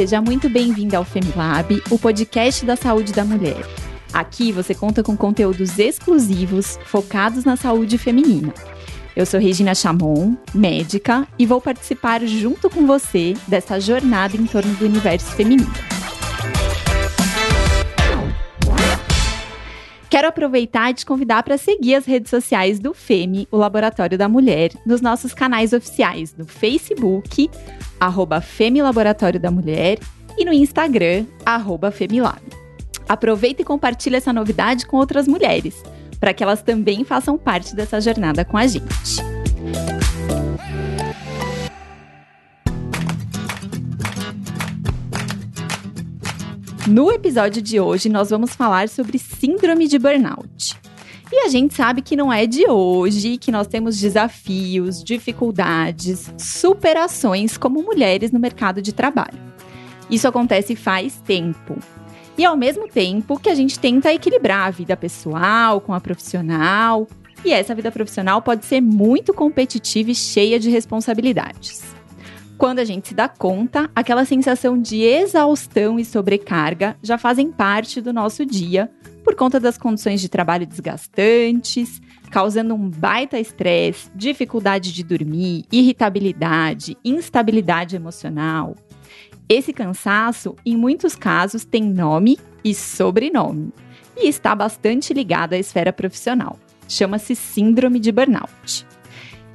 seja muito bem-vinda ao Femilab, o podcast da saúde da mulher. Aqui você conta com conteúdos exclusivos focados na saúde feminina. Eu sou Regina Chamon, médica, e vou participar junto com você dessa jornada em torno do universo feminino. Quero aproveitar e te convidar para seguir as redes sociais do FEME, o Laboratório da Mulher, nos nossos canais oficiais no Facebook, arroba FEME Laboratório da Mulher, e no Instagram, arroba FEMILAB. Aproveita e compartilha essa novidade com outras mulheres, para que elas também façam parte dessa jornada com a gente. No episódio de hoje, nós vamos falar sobre síndrome de burnout. E a gente sabe que não é de hoje que nós temos desafios, dificuldades, superações como mulheres no mercado de trabalho. Isso acontece faz tempo. E ao mesmo tempo que a gente tenta equilibrar a vida pessoal com a profissional, e essa vida profissional pode ser muito competitiva e cheia de responsabilidades. Quando a gente se dá conta, aquela sensação de exaustão e sobrecarga já fazem parte do nosso dia por conta das condições de trabalho desgastantes, causando um baita estresse, dificuldade de dormir, irritabilidade, instabilidade emocional. Esse cansaço, em muitos casos, tem nome e sobrenome e está bastante ligado à esfera profissional. Chama-se Síndrome de Burnout.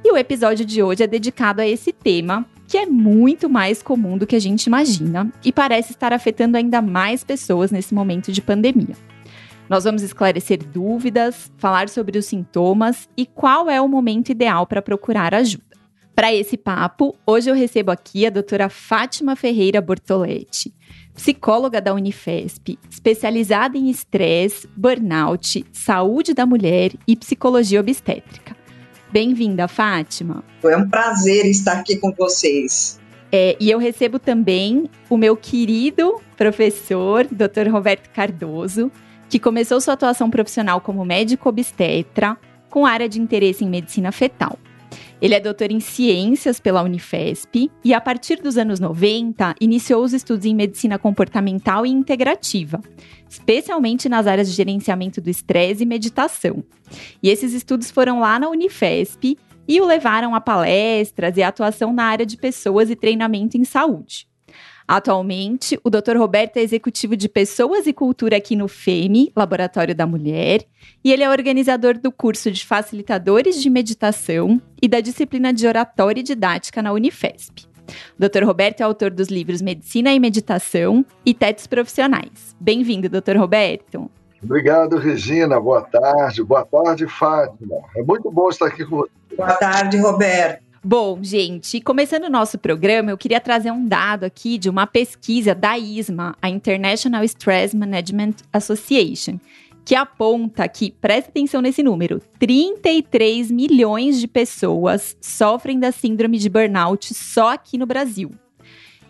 E o episódio de hoje é dedicado a esse tema que é muito mais comum do que a gente imagina e parece estar afetando ainda mais pessoas nesse momento de pandemia. Nós vamos esclarecer dúvidas, falar sobre os sintomas e qual é o momento ideal para procurar ajuda. Para esse papo, hoje eu recebo aqui a doutora Fátima Ferreira Bortoletti, psicóloga da Unifesp, especializada em estresse, burnout, saúde da mulher e psicologia obstétrica. Bem-vinda, Fátima. Foi um prazer estar aqui com vocês. É, e eu recebo também o meu querido professor, Dr. Roberto Cardoso, que começou sua atuação profissional como médico obstetra, com área de interesse em medicina fetal. Ele é doutor em ciências pela Unifesp e, a partir dos anos 90, iniciou os estudos em medicina comportamental e integrativa, especialmente nas áreas de gerenciamento do estresse e meditação. E esses estudos foram lá na Unifesp e o levaram a palestras e atuação na área de pessoas e treinamento em saúde. Atualmente, o Dr. Roberto é executivo de Pessoas e Cultura aqui no FEME, Laboratório da Mulher, e ele é organizador do curso de Facilitadores de Meditação e da disciplina de Oratória e Didática na Unifesp. O Dr. Roberto é autor dos livros Medicina e Meditação e Tetos Profissionais. Bem-vindo, Dr. Roberto. Obrigado, Regina. Boa tarde. Boa tarde, Fátima. É muito bom estar aqui com você. Boa tarde, Roberto. Bom, gente, começando o nosso programa, eu queria trazer um dado aqui de uma pesquisa da ISMA, a International Stress Management Association, que aponta que, preste atenção nesse número, 33 milhões de pessoas sofrem da síndrome de burnout só aqui no Brasil.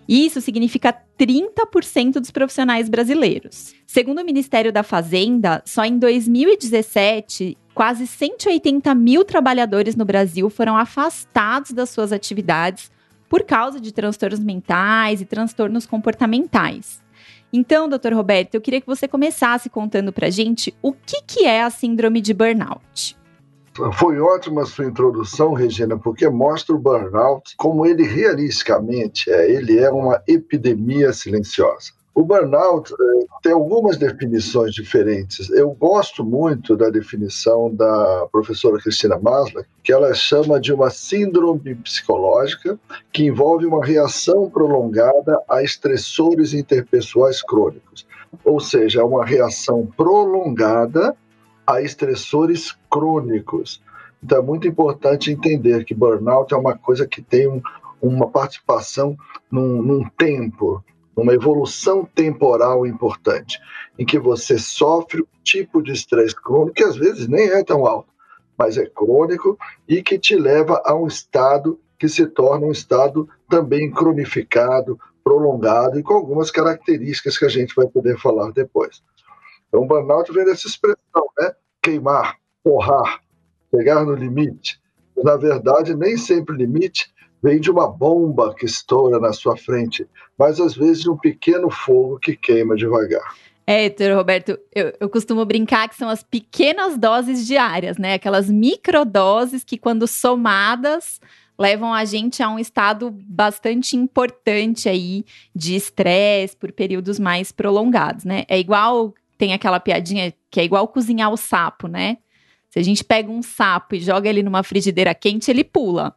Isso significa 30% dos profissionais brasileiros. Segundo o Ministério da Fazenda, só em 2017, quase 180 mil trabalhadores no Brasil foram afastados das suas atividades por causa de transtornos mentais e transtornos comportamentais. Então, doutor Roberto, eu queria que você começasse contando para gente o que, que é a síndrome de burnout. Foi ótima a sua introdução, Regina, porque mostra o burnout como ele realisticamente é. Ele é uma epidemia silenciosa. O burnout é, tem algumas definições diferentes. Eu gosto muito da definição da professora Cristina Masla, que ela chama de uma síndrome psicológica que envolve uma reação prolongada a estressores interpessoais crônicos. Ou seja, é uma reação prolongada a estressores crônicos. Então é muito importante entender que burnout é uma coisa que tem um, uma participação num, num tempo, numa evolução temporal importante, em que você sofre um tipo de estresse crônico que às vezes nem é tão alto, mas é crônico e que te leva a um estado que se torna um estado também cronificado, prolongado e com algumas características que a gente vai poder falar depois. Então, burnout vem dessa expressão, né? Queimar, porrar, chegar no limite. Na verdade, nem sempre limite vem de uma bomba que estoura na sua frente, mas às vezes de um pequeno fogo que queima devagar. É, Heitor, Roberto, eu, eu, costumo brincar que são as pequenas doses diárias, né? Aquelas microdoses que, quando somadas, levam a gente a um estado bastante importante aí de estresse por períodos mais prolongados, né? É igual, tem aquela piadinha que é igual cozinhar o sapo, né? Se a gente pega um sapo e joga ele numa frigideira quente, ele pula.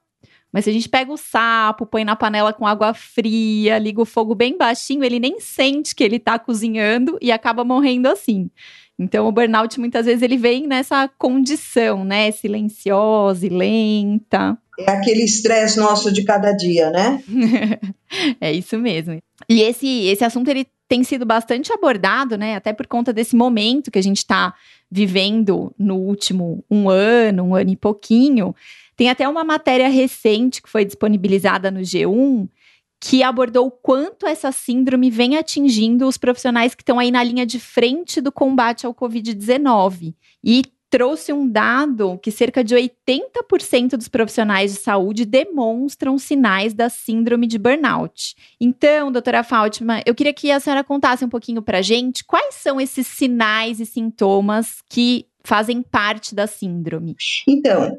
Mas se a gente pega o sapo, põe na panela com água fria, liga o fogo bem baixinho, ele nem sente que ele está cozinhando e acaba morrendo assim. Então o burnout muitas vezes ele vem nessa condição, né, silenciosa e lenta. É aquele estresse nosso de cada dia, né? é isso mesmo. E esse esse assunto ele tem sido bastante abordado, né, até por conta desse momento que a gente está vivendo no último um ano, um ano e pouquinho, tem até uma matéria recente que foi disponibilizada no G1 que abordou o quanto essa síndrome vem atingindo os profissionais que estão aí na linha de frente do combate ao Covid-19. E trouxe um dado que cerca de 80% dos profissionais de saúde demonstram sinais da síndrome de burnout. Então, doutora Fátima, eu queria que a senhora contasse um pouquinho para gente quais são esses sinais e sintomas que fazem parte da síndrome. Então,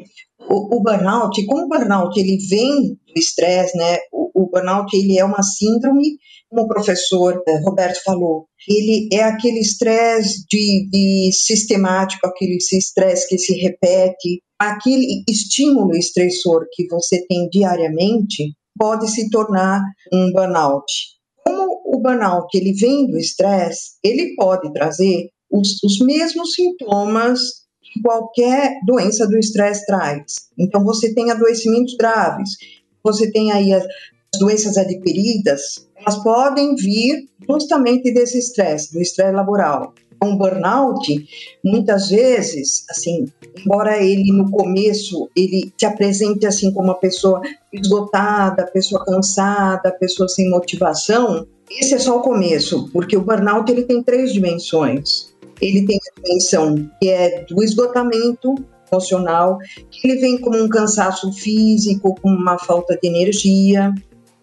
o, o, burnout, como o burnout ele vem do estresse, né? O, o, burnout ele é uma síndrome, como o professor eh, Roberto falou, ele é aquele estresse de, de sistemático, aquele estresse que se repete, aquele estímulo estressor que você tem diariamente pode se tornar um burnout. Como o burnout ele vem do estresse, ele pode trazer os, os mesmos sintomas qualquer doença do estresse traz. Então, você tem adoecimentos graves, você tem aí as doenças adquiridas, elas podem vir justamente desse estresse, do estresse laboral. Um burnout, muitas vezes, assim, embora ele no começo ele se apresente assim como uma pessoa esgotada, pessoa cansada, pessoa sem motivação, esse é só o começo, porque o burnout ele tem três dimensões ele tem a dimensão que é do esgotamento emocional, que ele vem como um cansaço físico, com uma falta de energia.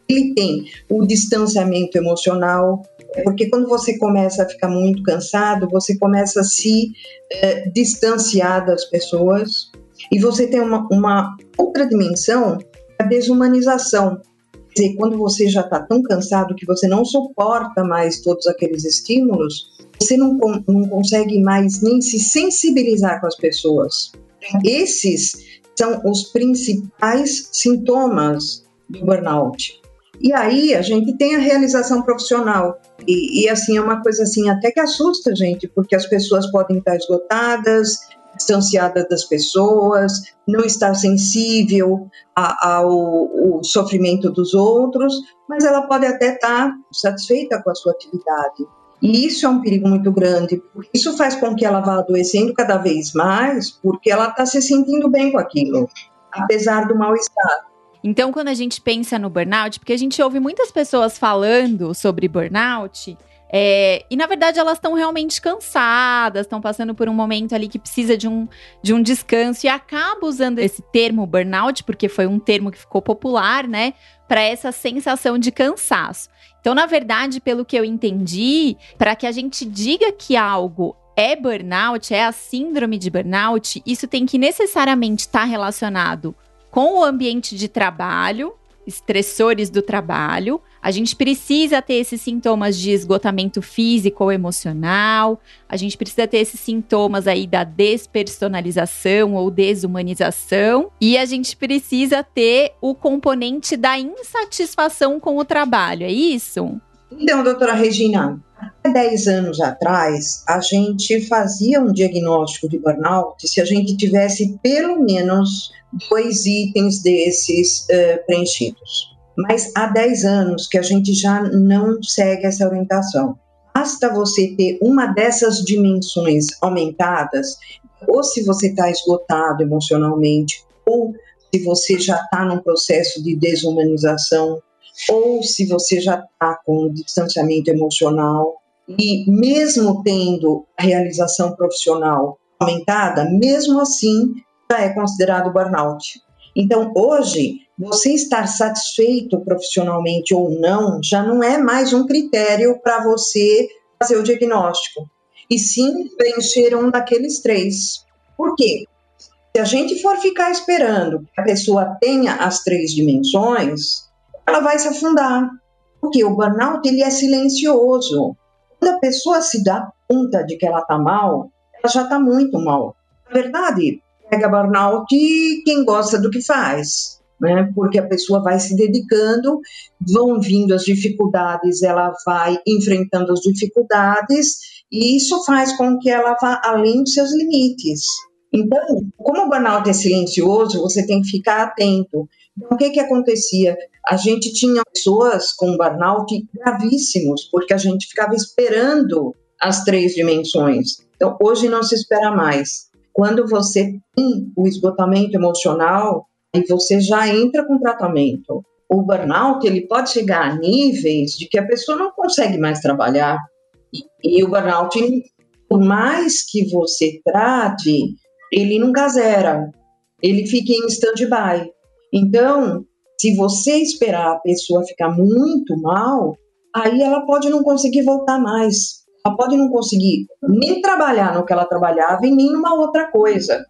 Ele tem o distanciamento emocional, porque quando você começa a ficar muito cansado, você começa a se eh, distanciar das pessoas. E você tem uma, uma outra dimensão, a desumanização. Dizer, quando você já está tão cansado que você não suporta mais todos aqueles estímulos, você não, não consegue mais nem se sensibilizar com as pessoas. Esses são os principais sintomas do burnout. E aí a gente tem a realização profissional. E, e, assim, é uma coisa assim até que assusta a gente, porque as pessoas podem estar esgotadas, distanciadas das pessoas, não estar sensível a, ao, ao sofrimento dos outros, mas ela pode até estar satisfeita com a sua atividade. E isso é um perigo muito grande. Isso faz com que ela vá adoecendo cada vez mais, porque ela está se sentindo bem com aquilo, apesar do mal-estar. Então, quando a gente pensa no burnout, porque a gente ouve muitas pessoas falando sobre burnout, é, e na verdade elas estão realmente cansadas, estão passando por um momento ali que precisa de um, de um descanso e acaba usando esse termo burnout, porque foi um termo que ficou popular, né? Para essa sensação de cansaço. Então, na verdade, pelo que eu entendi, para que a gente diga que algo é burnout, é a síndrome de burnout, isso tem que necessariamente estar tá relacionado com o ambiente de trabalho, estressores do trabalho. A gente precisa ter esses sintomas de esgotamento físico ou emocional. A gente precisa ter esses sintomas aí da despersonalização ou desumanização. E a gente precisa ter o componente da insatisfação com o trabalho. É isso? Então, doutora Regina, 10 anos atrás, a gente fazia um diagnóstico de burnout se a gente tivesse pelo menos dois itens desses uh, preenchidos. Mas há 10 anos que a gente já não segue essa orientação. Basta você ter uma dessas dimensões aumentadas, ou se você está esgotado emocionalmente, ou se você já está num processo de desumanização, ou se você já está com distanciamento emocional, e mesmo tendo a realização profissional aumentada, mesmo assim já é considerado burnout. Então, hoje, você estar satisfeito profissionalmente ou não já não é mais um critério para você fazer o diagnóstico, e sim preencher um daqueles três. Por quê? Se a gente for ficar esperando que a pessoa tenha as três dimensões, ela vai se afundar. Porque o burnout ele é silencioso. Quando a pessoa se dá conta de que ela está mal, ela já está muito mal. Na verdade, pega burnout quem gosta do que faz né? Porque a pessoa vai se dedicando, vão vindo as dificuldades, ela vai enfrentando as dificuldades e isso faz com que ela vá além dos seus limites. Então, como o burnout é silencioso, você tem que ficar atento. Então, o que que acontecia? A gente tinha pessoas com burnout gravíssimos, porque a gente ficava esperando as três dimensões. Então, hoje não se espera mais. Quando você tem o esgotamento emocional, e você já entra com tratamento. O burnout ele pode chegar a níveis de que a pessoa não consegue mais trabalhar. E, e o burnout, por mais que você trate, ele nunca zera, ele fica em stand-by. Então, se você esperar a pessoa ficar muito mal, aí ela pode não conseguir voltar mais. Ela pode não conseguir nem trabalhar no que ela trabalhava e nem numa outra coisa.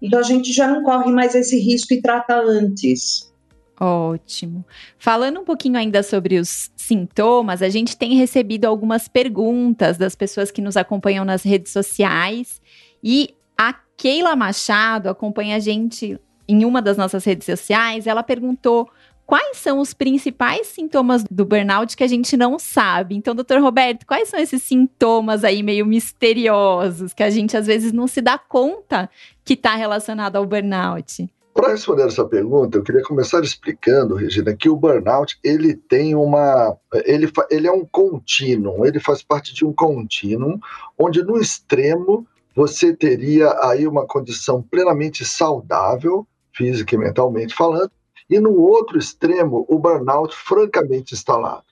Então a gente já não corre mais esse risco e trata antes. Ótimo. Falando um pouquinho ainda sobre os sintomas, a gente tem recebido algumas perguntas das pessoas que nos acompanham nas redes sociais e a Keila Machado acompanha a gente em uma das nossas redes sociais. Ela perguntou quais são os principais sintomas do burnout que a gente não sabe. Então, doutor Roberto, quais são esses sintomas aí meio misteriosos que a gente às vezes não se dá conta que está relacionado ao burnout? Para responder essa pergunta, eu queria começar explicando, Regina, que o burnout ele tem uma, ele, ele é um contínuo, ele faz parte de um contínuo, onde no extremo você teria aí uma condição plenamente saudável, física e mentalmente falando, e no outro extremo, o burnout francamente instalado.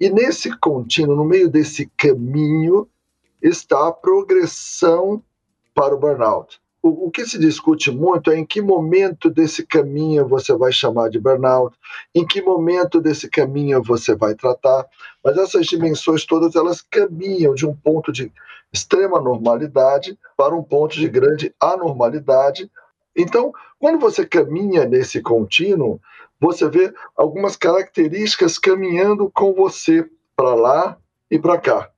E nesse contínuo, no meio desse caminho, está a progressão para o burnout. O, o, que se discute muito é em que momento desse caminho você vai chamar de burnout, em que momento desse caminho você vai tratar, mas essas dimensões todas elas caminham de um ponto de extrema normalidade para um ponto de grande anormalidade, então, quando você caminha nesse contínuo, você vê algumas características caminhando com você para lá e para cá.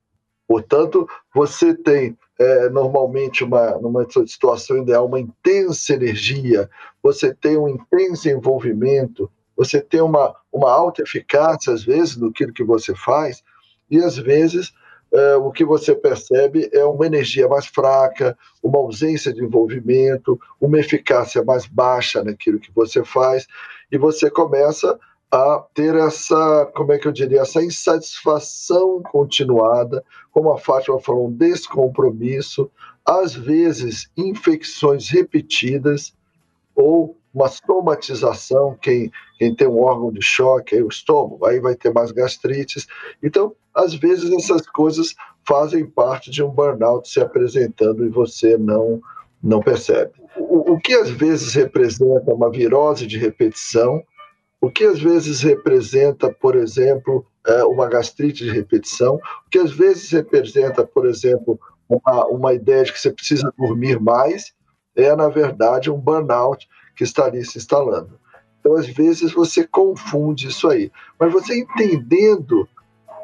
Portanto, você tem é, normalmente uma, numa situação ideal uma intensa energia, você tem um intenso envolvimento, você tem uma, uma alta eficácia, às vezes, no que você faz, e às vezes é, o que você percebe é uma energia mais fraca, uma ausência de envolvimento, uma eficácia mais baixa naquilo que você faz, e você começa a ter essa, como é que eu diria, essa insatisfação continuada, como a Fátima falou, um descompromisso, às vezes infecções repetidas ou uma somatização, quem, quem tem um órgão de choque, aí o estômago, aí vai ter mais gastrites. Então, às vezes essas coisas fazem parte de um burnout se apresentando e você não, não percebe. O, o que às vezes representa uma virose de repetição, o que às vezes representa, por exemplo, é, uma gastrite de repetição, o que às vezes representa, por exemplo, uma, uma ideia de que você precisa dormir mais, é, na verdade, um burnout que está ali se instalando. Então, às vezes, você confunde isso aí. Mas você entendendo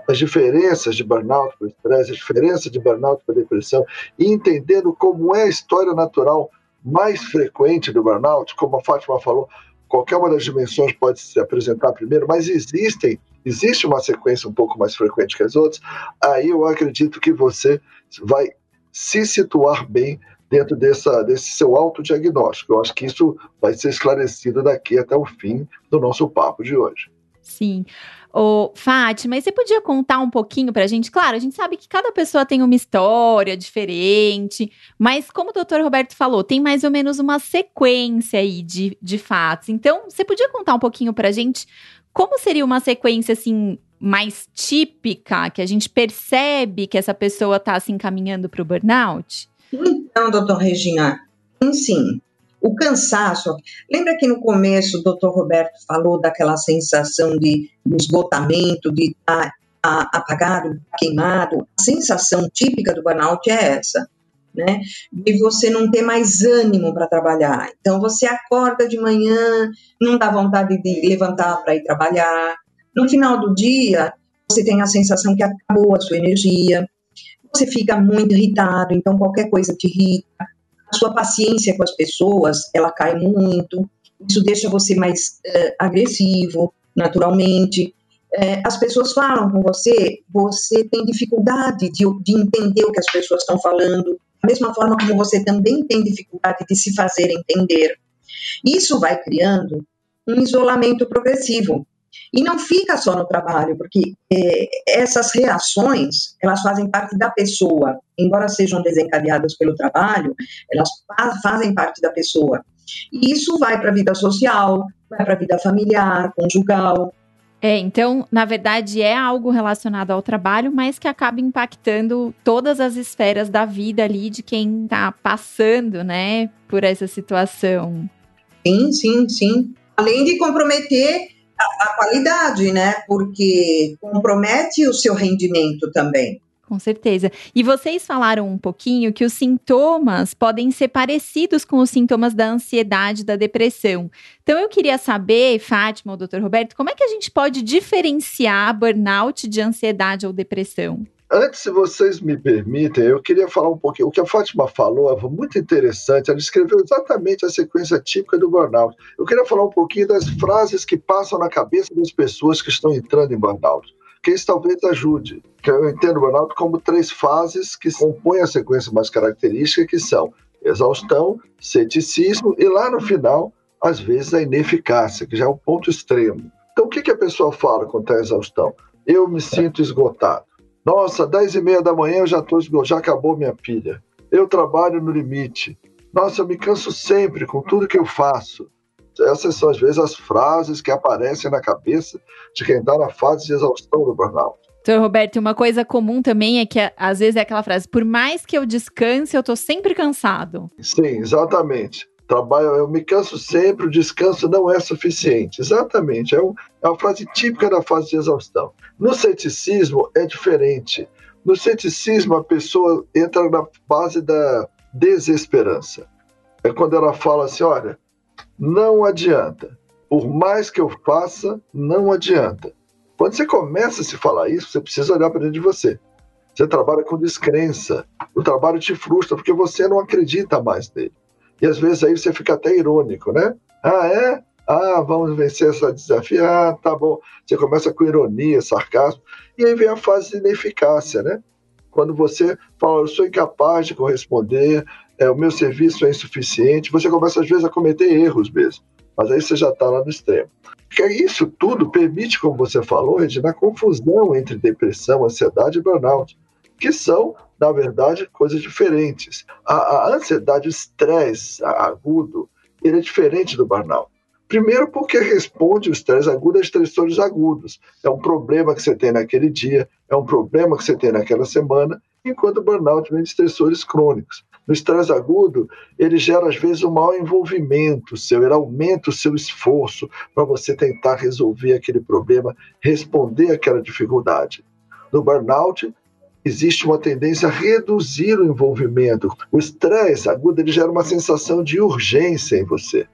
as diferenças de burnout para estresse, a diferença de burnout para depressão, e entendendo como é a história natural mais frequente do burnout, como a Fátima falou, qualquer uma das dimensões pode se apresentar primeiro, mas existem, existe uma sequência um pouco mais frequente que as outras, aí eu acredito que você vai se situar bem dentro dessa, desse seu autodiagnóstico. Eu acho que isso vai ser esclarecido daqui até o fim do nosso papo de hoje. Sim. Ô, Fátima, você podia contar um pouquinho pra gente? Claro, a gente sabe que cada pessoa tem uma história diferente, mas como o doutor Roberto falou, tem mais ou menos uma sequência aí de, de fatos. Então, você podia contar um pouquinho pra gente como seria uma sequência, assim, mais típica, que a gente percebe que essa pessoa está se encaminhando para o burnout? Então, doutor Regina, sim. o cansaço. Lembra que no começo o doutor Roberto falou daquela sensação de, esgotamento, de estar apagado, queimado? A sensação típica do burnout é essa. Né, de você não ter mais ânimo para trabalhar. Então você acorda de manhã, não dá vontade de levantar para ir trabalhar. No final do dia, você tem a sensação que acabou a sua energia, você fica muito irritado, então qualquer coisa te irrita, a sua paciência com as pessoas, ela cai muito, isso deixa você mais uh, agressivo, naturalmente. Uh, as pessoas falam com você, você tem dificuldade de, de entender o que as pessoas estão falando, da mesma forma como você também tem dificuldade de se fazer entender. Isso vai criando um isolamento progressivo. E não fica só no trabalho, porque é, essas reações, elas fazem parte da pessoa, embora sejam desencadeadas pelo trabalho, elas fazem parte da pessoa. E isso vai para a vida social, vai para a vida familiar, conjugal. É, então, na verdade, é algo relacionado ao trabalho, mas que acaba impactando todas as esferas da vida ali de quem está passando, né, por essa situação. Sim, sim, sim. Além de comprometer a, qualidade, né? Porque compromete o seu rendimento também. Com certeza. E vocês falaram um pouquinho que os sintomas podem ser parecidos com os sintomas da ansiedade, da depressão. Então eu queria saber, Fátima ou doutor Roberto, como é que a gente pode diferenciar burnout de ansiedade ou depressão? Antes, se vocês me permitem, eu queria falar um pouquinho. O que a Fátima falou é muito interessante. Ela descreveu exatamente a sequência típica do burnout. Eu queria falar um pouquinho das frases que passam na cabeça das pessoas que estão entrando em burnout. Que isso talvez ajude. Que eu entendo o burnout como três fases que compõem a sequência mais característica, que são exaustão, ceticismo e lá no final, às vezes, a ineficácia, que já é um ponto extremo. Então, o que, que a pessoa fala quando está exaustão? Eu me sinto esgotado. Nossa, 10 e meia da manhã eu já, tô, já acabou minha pilha. Eu trabalho no limite. Nossa, eu me canso sempre com tudo que eu faço. Essas são, às vezes, as frases que aparecem na cabeça de quem está na fase de exaustão do burnout. Então, Roberto, uma coisa comum também é que, às vezes, é aquela frase: por mais que eu descanse, eu estou sempre cansado. Sim, exatamente. Trabalho, eu me canso sempre, o descanso não é suficiente. Exatamente, é, um, é uma frase típica da fase de exaustão. No ceticismo é diferente. No ceticismo, a pessoa entra na base da desesperança. É quando ela fala assim: olha, não adianta. Por mais que eu faça, não adianta. Quando você começa a se falar isso, você precisa olhar para dentro de você. Você trabalha com descrença. O trabalho te frustra porque você não acredita mais nele. E às vezes aí você fica até irônico, né? Ah, é? Ah, vamos vencer essa desafio. Ah, tá bom. Você começa com ironia, sarcasmo. E aí vem a fase de ineficácia, né? Quando você fala, eu sou incapaz de corresponder, é, o meu serviço é insuficiente, você começa às vezes a cometer erros mesmo. Mas aí você já está lá no extremo. Porque isso tudo permite, como você falou, Regina, a confusão entre depressão, ansiedade e burnout, que são na verdade, coisas diferentes. A, a ansiedade, o estresse agudo, ele é diferente do burnout. Primeiro, porque responde o estresse agudo a estressores agudos. É um problema que você tem naquele dia, é um problema que você tem naquela semana, enquanto o burnout vem de estressores crônicos. No estresse agudo, ele gera, às vezes, um maior envolvimento seu, ele aumenta o seu esforço para você tentar resolver aquele problema, responder aquela dificuldade. No burnout, existe uma tendência a reduzir o envolvimento. O estresse agudo ele gera uma sensação de urgência em você.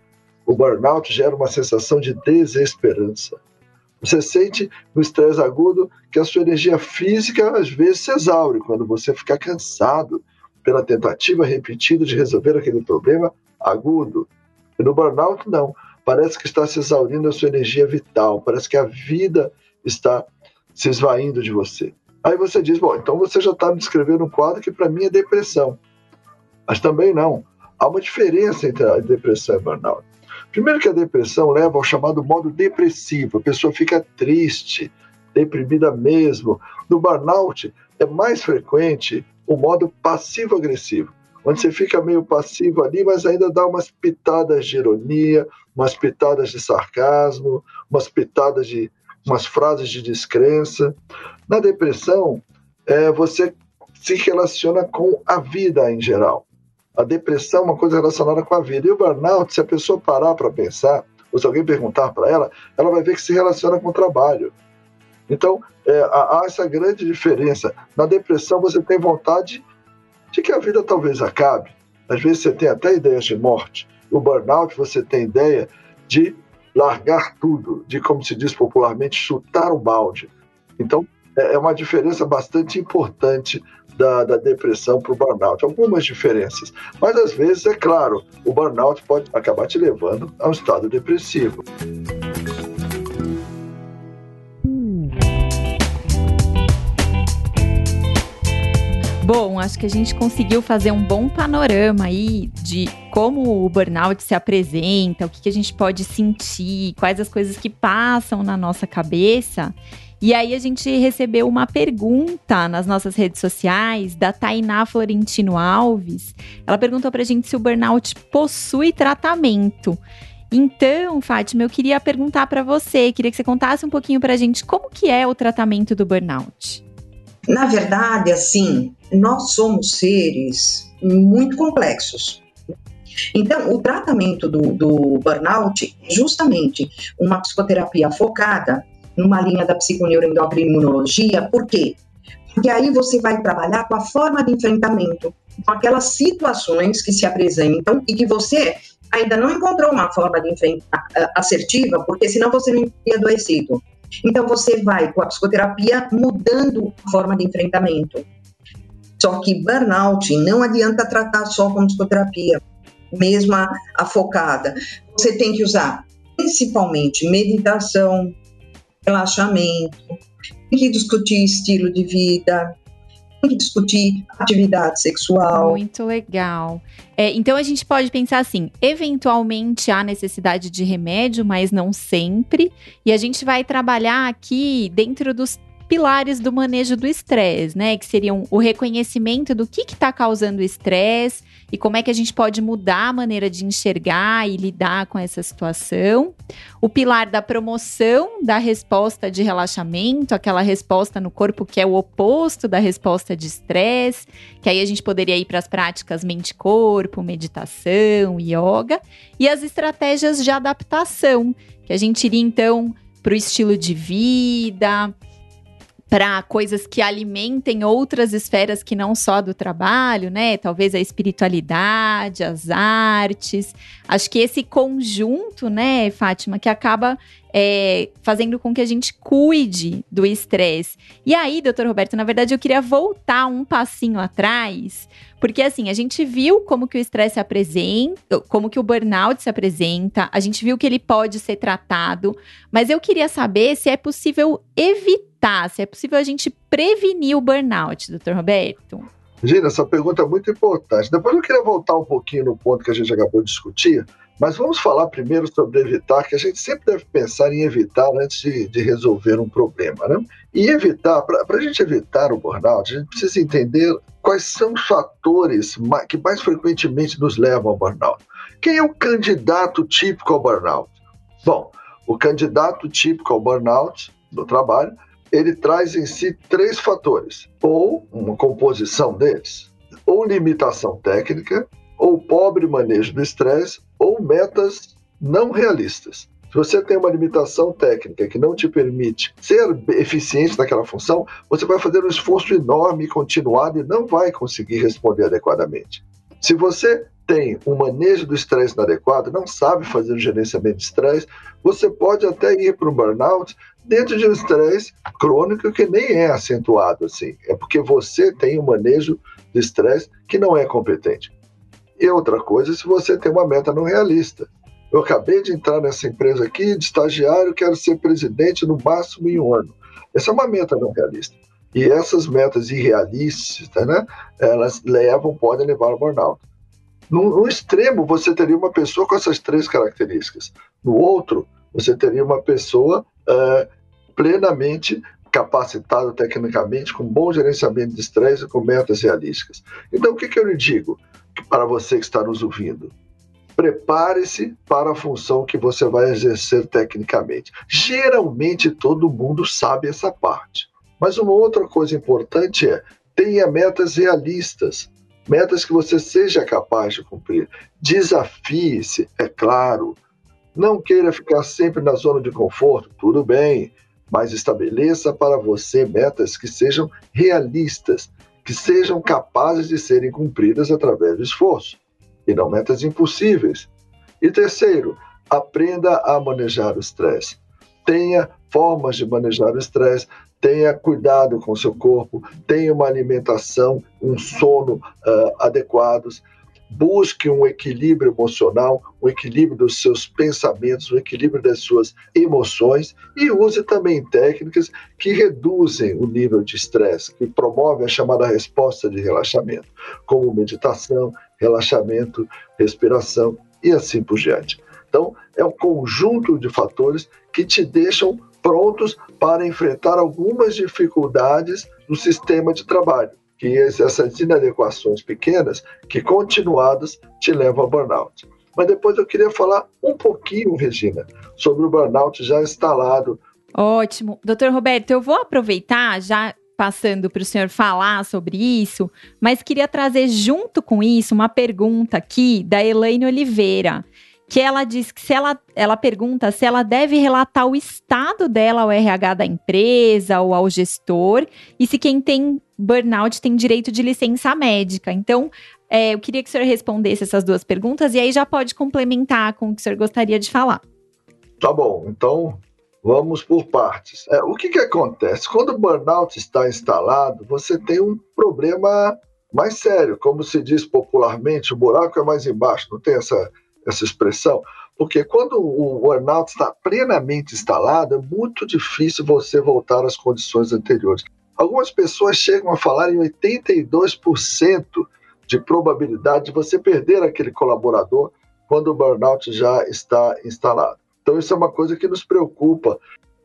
O burnout gera uma sensação de desesperança. Você sente no estresse agudo que a sua energia física às vezes se exaure quando você fica cansado pela tentativa repetida de resolver aquele problema agudo. E no burnout, não. Parece que está se exaurindo a sua energia vital, parece que a vida está se esvaindo de você. Aí você diz, bom, então você já está me descrevendo um quadro que para mim é depressão. Mas também não. Há uma diferença entre a depressão e burnout. Primeiro que a depressão leva ao chamado modo depressivo, a pessoa fica triste, deprimida mesmo. No burnout é mais frequente o modo passivo-agressivo, onde você fica meio passivo ali, mas ainda dá umas pitadas de ironia, umas pitadas de sarcasmo, umas pitadas de umas frases de descrença. Na depressão, é, você se relaciona com a vida em geral. A depressão é uma coisa relacionada com a vida. E o burnout, se a pessoa parar para pensar, ou se alguém perguntar para ela, ela vai ver que se relaciona com o trabalho. Então, é, há essa grande diferença. Na depressão, você tem vontade de que a vida talvez acabe. Às vezes, você tem até ideias de morte. O burnout, você tem ideia de largar tudo, de, como se diz popularmente, chutar o balde. Então, é, é uma diferença bastante importante da, da depressão para o burnout. Algumas diferenças. Mas, às vezes, é claro, o burnout pode acabar te levando a um estado depressivo. Bom, acho que a gente conseguiu fazer um bom panorama aí de como o burnout se apresenta, o que, que a gente pode sentir, quais as coisas que passam na nossa cabeça. E aí a gente recebeu uma pergunta nas nossas redes sociais da Tainá Florentino Alves. Ela perguntou pra gente se o burnout possui tratamento. Então, Fátima, eu queria perguntar para você, queria que você contasse um pouquinho pra gente como que é o tratamento do burnout. Na verdade, assim, nós somos seres muito complexos. Então, o tratamento do, do burnout é justamente uma psicoterapia focada numa linha da psiconeuroendocrinologia. Por quê? Porque aí você vai trabalhar com a forma de enfrentamento, com aquelas situações que se apresentam e que você ainda não encontrou uma forma de enfrentar assertiva, porque senão você não teria adoecido. Então você vai com a psicoterapia mudando a forma de enfrentamento. Só que burnout não adianta tratar só com psicoterapia, mesmo a, a focada. Você tem que usar principalmente meditação, relaxamento, tem que discutir estilo de vida, tem que discutir atividade sexual. Muito legal. É, então a gente pode pensar assim: eventualmente há necessidade de remédio, mas não sempre. E a gente vai trabalhar aqui dentro dos pilares do manejo do estresse, né? Que seriam o reconhecimento do que está causando o estresse e como é que a gente pode mudar a maneira de enxergar e lidar com essa situação. O pilar da promoção da resposta de relaxamento, aquela resposta no corpo que é o oposto da resposta de estresse, que aí a gente poderia ir para as práticas mente-corpo, meditação, yoga, e as estratégias de adaptação, que a gente iria então para o estilo de vida, para coisas que alimentem outras esferas que não só do trabalho, né? Talvez a espiritualidade, as artes. Acho que esse conjunto, né, Fátima, que acaba é, fazendo com que a gente cuide do estresse. E aí, doutor Roberto, na verdade eu queria voltar um passinho atrás, porque assim, a gente viu como que o estresse se apresenta, como que o burnout se apresenta, a gente viu que ele pode ser tratado, mas eu queria saber se é possível evitar, se é possível a gente prevenir o burnout, doutor Roberto. Gina, essa pergunta é muito importante. Depois eu queria voltar um pouquinho no ponto que a gente acabou de discutir, mas vamos falar primeiro sobre evitar, que a gente sempre deve pensar em evitar antes de, de resolver um problema. Né? E evitar, para a gente evitar o burnout, a gente precisa entender quais são os fatores que mais frequentemente nos levam ao burnout. Quem é o candidato típico ao burnout? Bom, o candidato típico ao burnout do trabalho, ele traz em si três fatores, ou uma composição deles, ou limitação técnica, ou pobre manejo do estresse, ou metas não realistas. Se você tem uma limitação técnica que não te permite ser eficiente naquela função, você vai fazer um esforço enorme continuado e não vai conseguir responder adequadamente. Se você tem um manejo do estresse inadequado, não sabe fazer o gerenciamento de estresse, você pode até ir para um burnout dentro de um estresse crônico que nem é acentuado assim. É porque você tem um manejo do estresse que não é competente. E outra coisa, se você tem uma meta não realista. Eu acabei de entrar nessa empresa aqui, de estagiário, quero ser presidente no máximo em um ano. Essa é uma meta não realista. E essas metas irrealistas, né, elas levam, podem levar ao burnout. No, no extremo, você teria uma pessoa com essas três características. No outro, você teria uma pessoa uh, plenamente capacitada tecnicamente, com bom gerenciamento de estresse e com metas realísticas. Então, o que, que eu lhe digo? para você que está nos ouvindo. Prepare-se para a função que você vai exercer tecnicamente. Geralmente todo mundo sabe essa parte. Mas uma outra coisa importante é tenha metas realistas. metas que você seja capaz de cumprir. Desafie-se, é claro. Não queira ficar sempre na zona de conforto, tudo bem, mas estabeleça para você metas que sejam realistas, que sejam capazes de serem cumpridas através do esforço, e não metas impossíveis. E terceiro, aprenda a manejar o estresse. Tenha formas de manejar o estresse, tenha cuidado com o seu corpo, tenha uma alimentação, um sono uh, adequados, busque um equilíbrio emocional, um equilíbrio dos seus pensamentos, um equilíbrio das suas emoções e use também técnicas que reduzem o nível de estresse, que promovem a chamada resposta de relaxamento, como meditação, relaxamento, respiração e assim por diante. Então, é um conjunto de fatores que te deixam prontos para enfrentar algumas dificuldades no sistema de trabalho, que essas inadequações pequenas, que continuadas te levam a burnout. Mas depois eu queria falar um pouquinho, Regina, sobre o burnout já instalado. Ótimo. Doutor Roberto, eu vou aproveitar já passando para o senhor falar sobre isso, mas queria trazer junto com isso uma pergunta aqui da Elaine Oliveira que ela diz que se ela, ela pergunta se ela deve relatar o estado dela ao RH da empresa ou ao gestor e se quem tem burnout tem direito de licença médica. Então, é, eu queria que o senhor respondesse essas duas perguntas e aí já pode complementar com o que o senhor gostaria de falar. Tá bom, então vamos por partes. É, o que, que acontece? Quando o burnout está instalado, você tem um problema mais sério. Como se diz popularmente, o buraco é mais embaixo, não tem essa essa expressão, porque quando o burnout está plenamente instalado, é muito difícil você voltar às condições anteriores. Algumas pessoas chegam a falar em 82% de probabilidade de você perder aquele colaborador quando o burnout já está instalado. Então, isso é uma coisa que nos preocupa.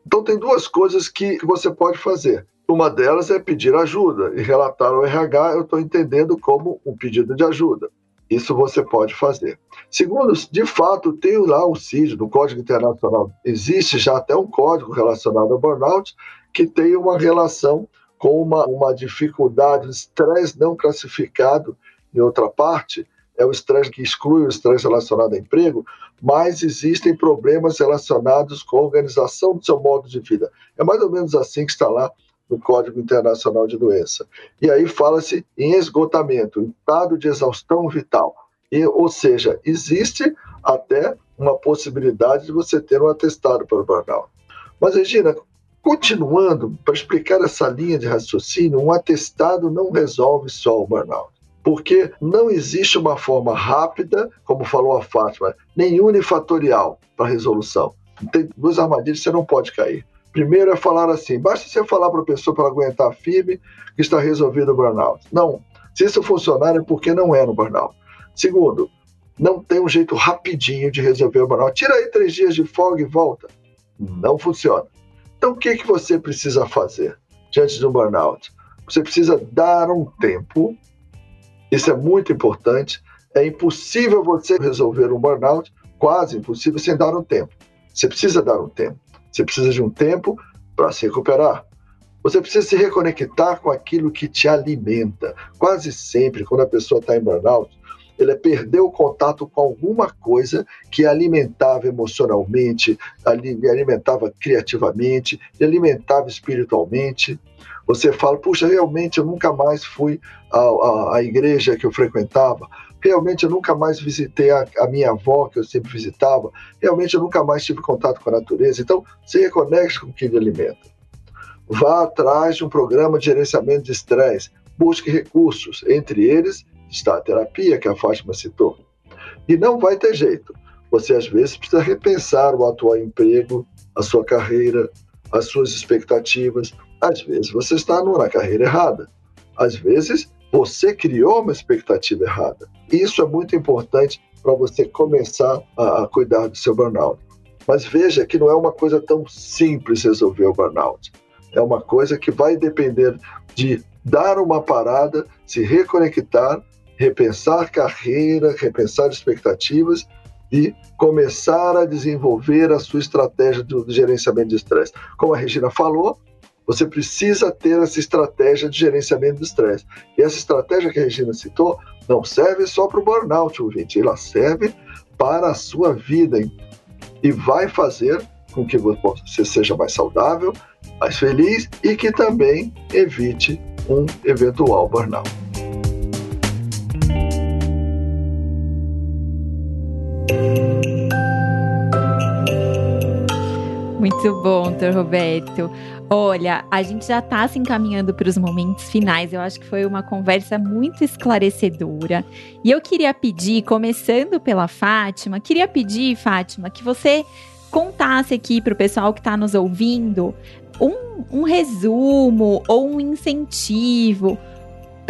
Então, tem duas coisas que você pode fazer. Uma delas é pedir ajuda e relatar ao RH, eu estou entendendo como um pedido de ajuda. Isso você pode fazer. Segundo, de fato, tem lá o CID, do Código Internacional. Existe já até um código relacionado ao burnout que tem uma relação com uma, uma dificuldade, estresse não classificado em outra parte, é o estresse que exclui o estresse relacionado ao emprego, mas existem problemas relacionados com a organização do seu modo de vida. É mais ou menos assim que está lá no Código Internacional de Doença. E aí fala-se em esgotamento, em estado de exaustão vital. E, ou seja, existe até uma possibilidade de você ter um atestado para o burnout. Mas, Regina, continuando, para explicar essa linha de raciocínio, um atestado não resolve só o burnout. Porque não existe uma forma rápida, como falou a Fátima, nem unifatorial para resolução. Tem duas armadilhas que você não pode cair. Primeiro é falar assim: basta você falar para a pessoa para aguentar firme que está resolvido o burnout. Não. Se isso funcionar é porque não é no burnout. Segundo, não tem um jeito rapidinho de resolver o burnout. Tira aí três dias de folga e volta. Não funciona. Então, o que, que você precisa fazer diante de um burnout? Você precisa dar um tempo. Isso é muito importante. É impossível você resolver um burnout, quase impossível, sem dar um tempo. Você precisa dar um tempo. Você precisa de um tempo para se recuperar. Você precisa se reconectar com aquilo que te alimenta. Quase sempre, quando a pessoa está em burnout, ela perdeu o contato com alguma coisa que alimentava emocionalmente, alimentava criativamente, alimentava espiritualmente. Você fala, puxa, realmente eu nunca mais fui à, à, à igreja que eu frequentava, Realmente eu nunca mais visitei a, a, minha avó, que eu sempre visitava. Realmente eu nunca mais tive contato com a natureza. Então, se reconecte com o que lhe alimenta. Vá atrás de um programa de gerenciamento de estresse. Busque recursos. Entre eles está a terapia, que a Fátima citou. E não vai ter jeito. Você, às vezes, precisa repensar o atual emprego, a sua carreira, as suas expectativas. Às vezes, você está na carreira errada. Às vezes, você criou uma expectativa errada. Isso é muito importante para você começar a, a, cuidar do seu burnout. Mas veja que não é uma coisa tão simples resolver o burnout. É uma coisa que vai depender de dar uma parada, se reconectar, repensar carreira, repensar expectativas e começar a desenvolver a sua estratégia do, gerenciamento de estresse. Como a Regina falou, Você precisa ter essa estratégia de gerenciamento do estresse. E essa estratégia que a Regina citou não serve só para o burnout, ouvinte, ela serve para a sua vida e vai fazer com que você seja mais saudável, mais feliz e que também evite um eventual burnout. Muito bom, doutor Roberto. Olha, a gente já está se encaminhando para os momentos finais. Eu acho que foi uma conversa muito esclarecedora. E eu queria pedir, começando pela Fátima, queria pedir, Fátima, que você contasse aqui para o pessoal que está nos ouvindo um, um resumo ou um incentivo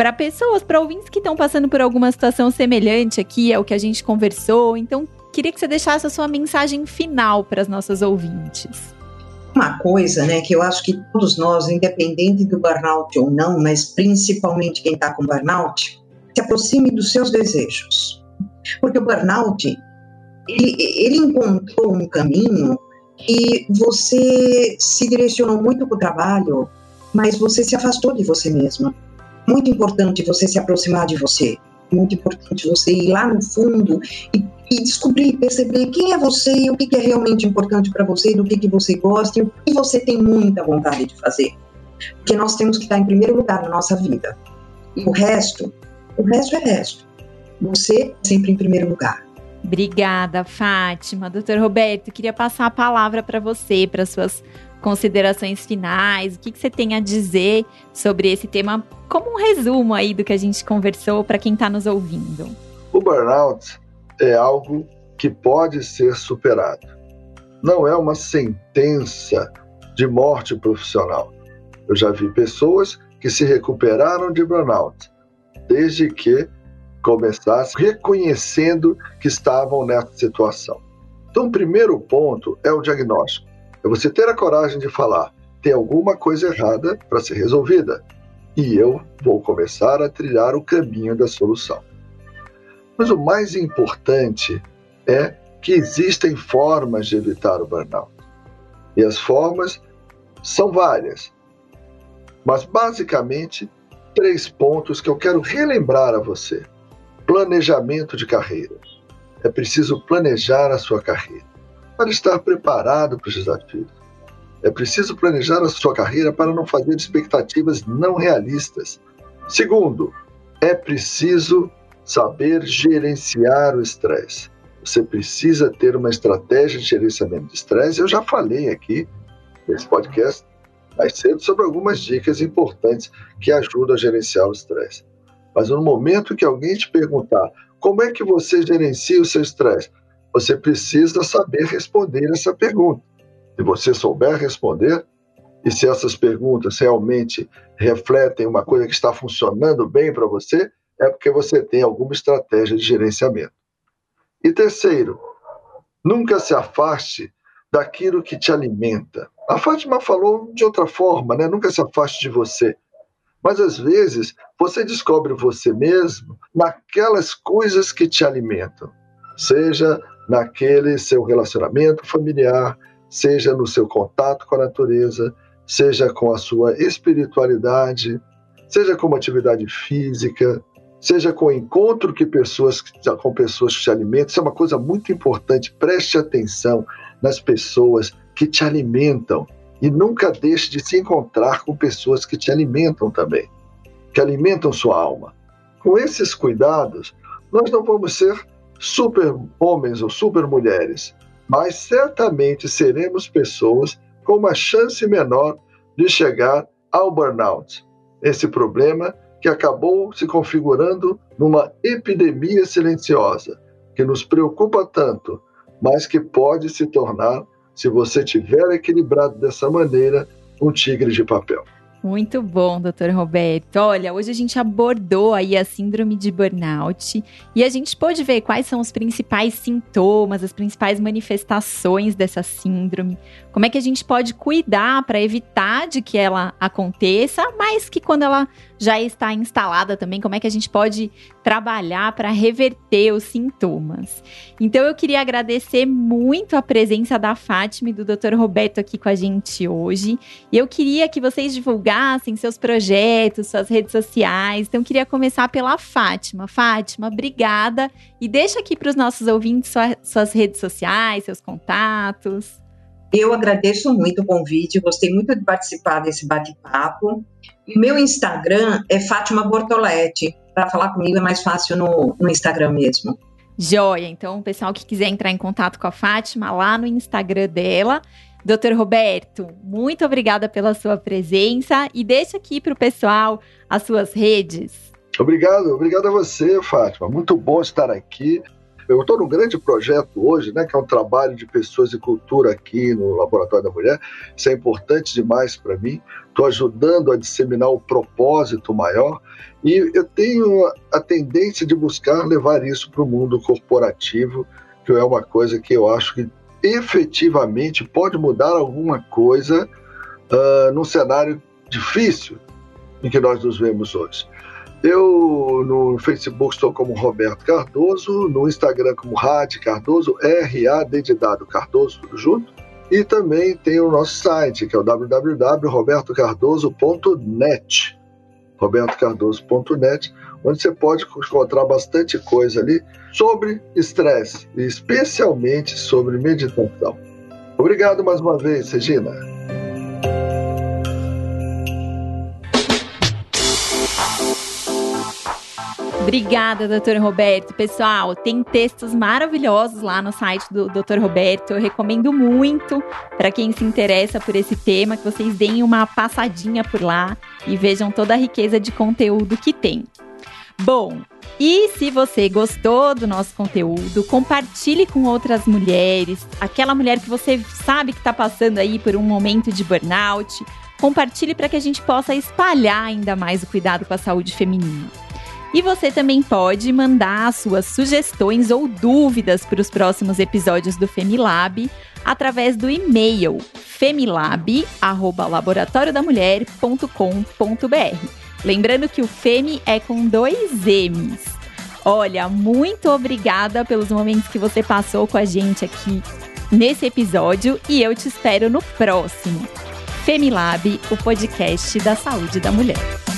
para pessoas, para ouvintes que estão passando por alguma situação semelhante aqui ao que a gente conversou. Então, queria que você deixasse a sua mensagem final para as nossas ouvintes. Uma coisa, né, que eu acho que todos nós, independente do burnout ou não, mas principalmente quem está com burnout, se aproxime dos seus desejos. Porque o burnout, ele, ele encontrou um caminho que você se direcionou muito para o trabalho, mas você se afastou de você mesma. Muito importante você se aproximar de você. Muito importante você ir lá no fundo e, e descobrir, perceber quem é você e o que, que é realmente importante para você, do que, que você gosta e o que você tem muita vontade de fazer. Porque nós temos que estar em primeiro lugar na nossa vida. E o resto, o resto é resto. Você sempre em primeiro lugar. Obrigada, Fátima. Doutor Roberto, queria passar a palavra para você, para suas considerações finais. O que, que você tem a dizer sobre esse tema, como um resumo aí do que a gente conversou para quem está nos ouvindo? O burnout é algo que pode ser superado. Não é uma sentença de morte profissional. Eu já vi pessoas que se recuperaram de burnout, desde que começasse reconhecendo que estavam nessa situação. Então, o primeiro ponto é o diagnóstico. É você ter a coragem de falar: tem alguma coisa errada para ser resolvida e eu vou começar a trilhar o caminho da solução. Mas o mais importante é que existem formas de evitar o burnout. E as formas são várias. Mas basicamente, três pontos que eu quero relembrar a você. Planejamento de carreira. É preciso planejar a sua carreira para estar preparado para os desafios. É preciso planejar a sua carreira para não fazer expectativas não realistas. Segundo, é preciso saber gerenciar o estresse. Você precisa ter uma estratégia de gerenciamento de estresse. Eu já falei aqui nesse podcast mais cedo sobre algumas dicas importantes que ajudam a gerenciar o estresse. Mas no momento que alguém te perguntar como é que você gerencia o seu estresse, você precisa saber responder essa pergunta. Se você souber responder, e se essas perguntas realmente refletem uma coisa que está funcionando bem para você, é porque você tem alguma estratégia de gerenciamento. E terceiro, nunca se afaste daquilo que te alimenta. A Fátima falou de outra forma, né? Nunca se afaste de você. Mas às vezes você descobre você mesmo naquelas coisas que te alimentam, seja naquele seu relacionamento familiar, seja no seu contato com a natureza, seja com a sua espiritualidade, seja com uma atividade física, seja com o encontro que pessoas, com pessoas que te alimentam. Isso é uma coisa muito importante. Preste atenção nas pessoas que te alimentam e nunca deixe de se encontrar com pessoas que te alimentam também, que alimentam sua alma. Com esses cuidados, nós não vamos ser super homens ou super mulheres, mas certamente seremos pessoas com uma chance menor de chegar ao burnout. Esse problema que acabou se configurando numa epidemia silenciosa, que nos preocupa tanto, mas que pode se tornar, se você tiver equilibrado dessa maneira, um tigre de papel. Muito bom, doutor Roberto. Olha, hoje a gente abordou aí a síndrome de burnout e a gente pôde ver quais são os principais sintomas, as principais manifestações dessa síndrome, como é que a gente pode cuidar para evitar de que ela aconteça, mas que quando ela já está instalada também, como é que a gente pode trabalhar para reverter os sintomas. Então eu queria agradecer muito a presença da Fátima e do Dr. Roberto aqui com a gente hoje. E eu queria que vocês divulgassem seus projetos, suas redes sociais. Então eu queria começar pela Fátima. Fátima, obrigada e deixa aqui para os nossos ouvintes sua, suas redes sociais, seus contatos. Eu agradeço muito o convite, gostei muito de participar desse bate-papo. O meu Instagram é Fátima Bortoletti. Para falar comigo é mais fácil no, no Instagram mesmo. Joia! Então, o pessoal que quiser entrar em contato com a Fátima, lá no Instagram dela. Doutor Roberto, muito obrigada pela sua presença e deixa aqui para o pessoal as suas redes. Obrigado, obrigado a você, Fátima. Muito bom estar aqui. Eu estou num grande projeto hoje, né, que é um trabalho de pessoas e cultura aqui no Laboratório da Mulher. Isso é importante demais para mim. Estou ajudando a disseminar o propósito maior e eu tenho a tendência de buscar levar isso para o mundo corporativo, que é uma coisa que eu acho que efetivamente pode mudar alguma coisa uh, num cenário difícil em que nós nos vemos hoje. Eu no Facebook estou como Roberto Cardoso, no Instagram como Rad Cardoso, R-A-D de dado Cardoso, tudo junto. E também tem o nosso site, que é o www.robertocardoso.net. robertocardoso.net, onde você pode encontrar bastante coisa ali sobre estresse, especialmente sobre meditação. Obrigado mais uma vez, Regina. Obrigada, doutor Roberto. Pessoal, tem textos maravilhosos lá no site do doutor Roberto. Eu recomendo muito para quem se interessa por esse tema que vocês deem uma passadinha por lá e vejam toda a riqueza de conteúdo que tem. Bom, e se você gostou do nosso conteúdo, compartilhe com outras mulheres, aquela mulher que você sabe que está passando aí por um momento de burnout. Compartilhe para que a gente possa espalhar ainda mais o cuidado com a saúde feminina. E você também pode mandar suas sugestões ou dúvidas para os próximos episódios do Femilab através do e-mail femilab@laboratoriodamulher.com.br. Lembrando que o Femi é com dois M's. Olha, muito obrigada pelos momentos que você passou com a gente aqui nesse episódio e eu te espero no próximo. Femilab, o podcast da saúde da mulher.